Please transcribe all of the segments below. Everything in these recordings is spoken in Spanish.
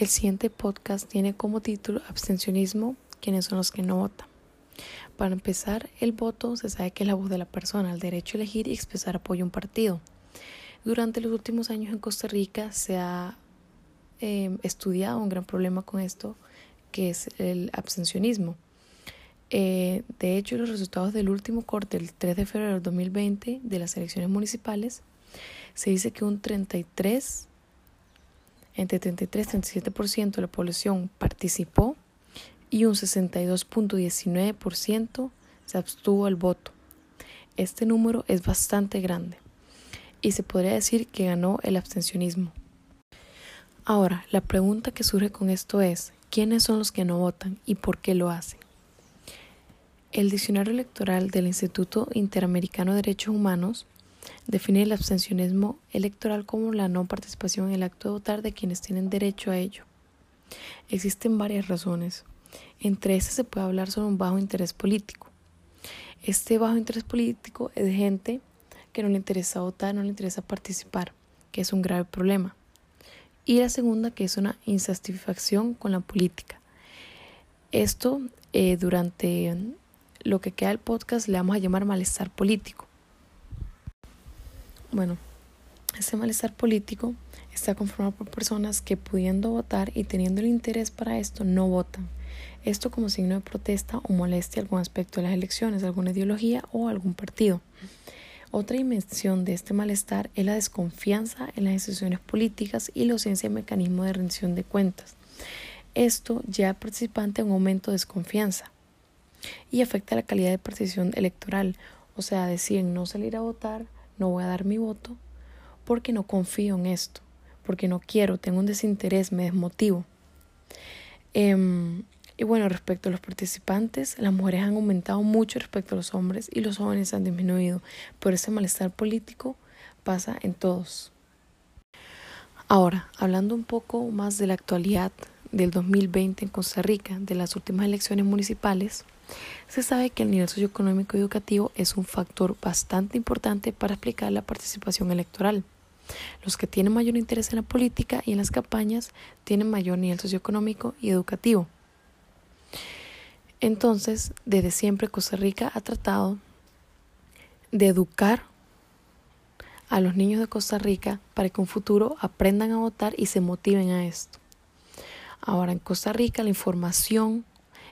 El siguiente podcast tiene como título Abstencionismo, quiénes son los que no votan. Para empezar, el voto se sabe que es la voz de la persona, el derecho a elegir y expresar apoyo a un partido. Durante los últimos años en Costa Rica se ha eh, estudiado un gran problema con esto, que es el abstencionismo. Eh, de hecho, los resultados del último corte, el 3 de febrero del 2020, de las elecciones municipales, se dice que un 33, entre 33 y 37% de la población participó y un 62.19% se abstuvo al voto. Este número es bastante grande y se podría decir que ganó el abstencionismo. Ahora, la pregunta que surge con esto es, ¿quiénes son los que no votan y por qué lo hacen? El diccionario electoral del Instituto Interamericano de Derechos Humanos define el abstencionismo electoral como la no participación en el acto de votar de quienes tienen derecho a ello. Existen varias razones. Entre estas se puede hablar sobre un bajo interés político. Este bajo interés político es de gente que no le interesa votar, no le interesa participar, que es un grave problema. Y la segunda, que es una insatisfacción con la política. Esto, eh, durante lo que queda del podcast, le vamos a llamar malestar político. Bueno, este malestar político está conformado por personas que pudiendo votar y teniendo el interés para esto no votan. Esto como signo de protesta o molestia algún aspecto de las elecciones, alguna ideología o algún partido. Otra dimensión de este malestar es la desconfianza en las instituciones políticas y la ausencia de mecanismo de rendición de cuentas. Esto lleva al participante a un aumento de desconfianza y afecta la calidad de participación electoral, o sea, deciden no salir a votar, no voy a dar mi voto porque no confío en esto, porque no quiero, tengo un desinterés, me desmotivo. Em, y bueno, respecto a los participantes, las mujeres han aumentado mucho respecto a los hombres y los jóvenes han disminuido, pero ese malestar político pasa en todos. Ahora, hablando un poco más de la actualidad del 2020 en Costa Rica, de las últimas elecciones municipales, se sabe que el nivel socioeconómico y educativo es un factor bastante importante para explicar la participación electoral. Los que tienen mayor interés en la política y en las campañas tienen mayor nivel socioeconómico y educativo. Entonces, desde siempre Costa Rica ha tratado de educar a los niños de Costa Rica para que en un futuro aprendan a votar y se motiven a esto. Ahora, en Costa Rica la información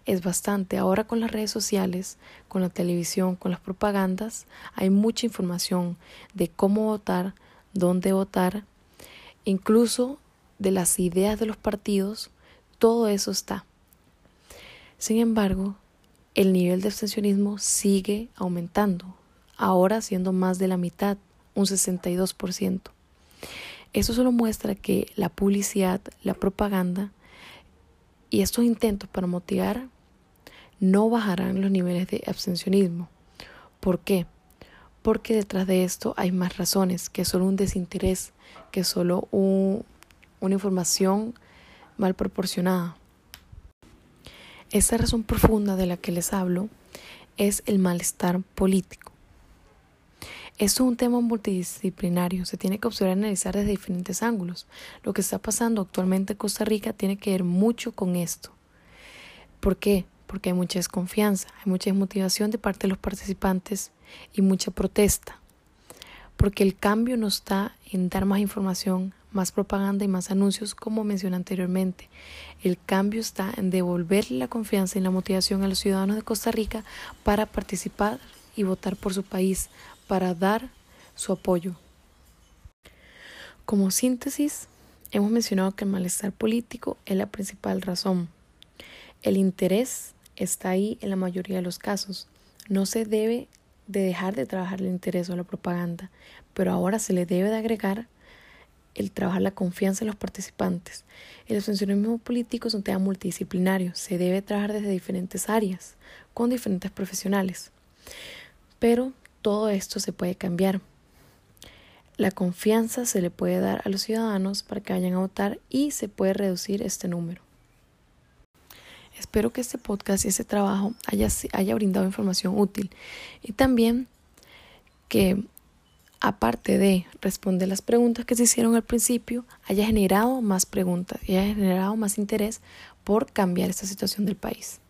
es bastante. Ahora con las redes sociales, con la televisión, con las propagandas, hay mucha información de cómo votar, dónde votar, incluso de las ideas de los partidos, todo eso está. Sin embargo, el nivel de abstencionismo sigue aumentando, ahora siendo más de la mitad, un 62%. Eso solo muestra que la publicidad, la propaganda y estos intentos para motivar no bajarán los niveles de abstencionismo. ¿Por qué? Porque detrás de esto hay más razones que solo un desinterés, que solo una información mal proporcionada. Esta razón profunda de la que les hablo es el malestar político. Esto es un tema multidisciplinario, se tiene que observar y analizar desde diferentes ángulos. Lo que está pasando actualmente en Costa Rica tiene que ver mucho con esto. ¿Por qué? Porque hay mucha desconfianza, hay mucha desmotivación de parte de los participantes y mucha protesta, porque el cambio no está en dar más información, más propaganda y más anuncios como mencioné anteriormente. El cambio está en devolverle la confianza y la motivación a los ciudadanos de Costa Rica para participar y votar por su país, para dar su apoyo. Como síntesis, hemos mencionado que el malestar político es la principal razón. El interés está ahí en la mayoría de los casos. No se debe de dejar de trabajar el interés o la propaganda, pero ahora se le debe de agregar el trabajar la confianza en los participantes. El ascensionismo político es un tema multidisciplinario, se debe trabajar desde diferentes áreas, con diferentes profesionales. Pero todo esto se puede cambiar. La confianza se le puede dar a los ciudadanos para que vayan a votar y se puede reducir este número. Espero que este podcast y este trabajo haya, haya brindado información útil y también que aparte de responder las preguntas que se hicieron al principio, haya generado más preguntas y haya generado más interés por cambiar esta situación del país.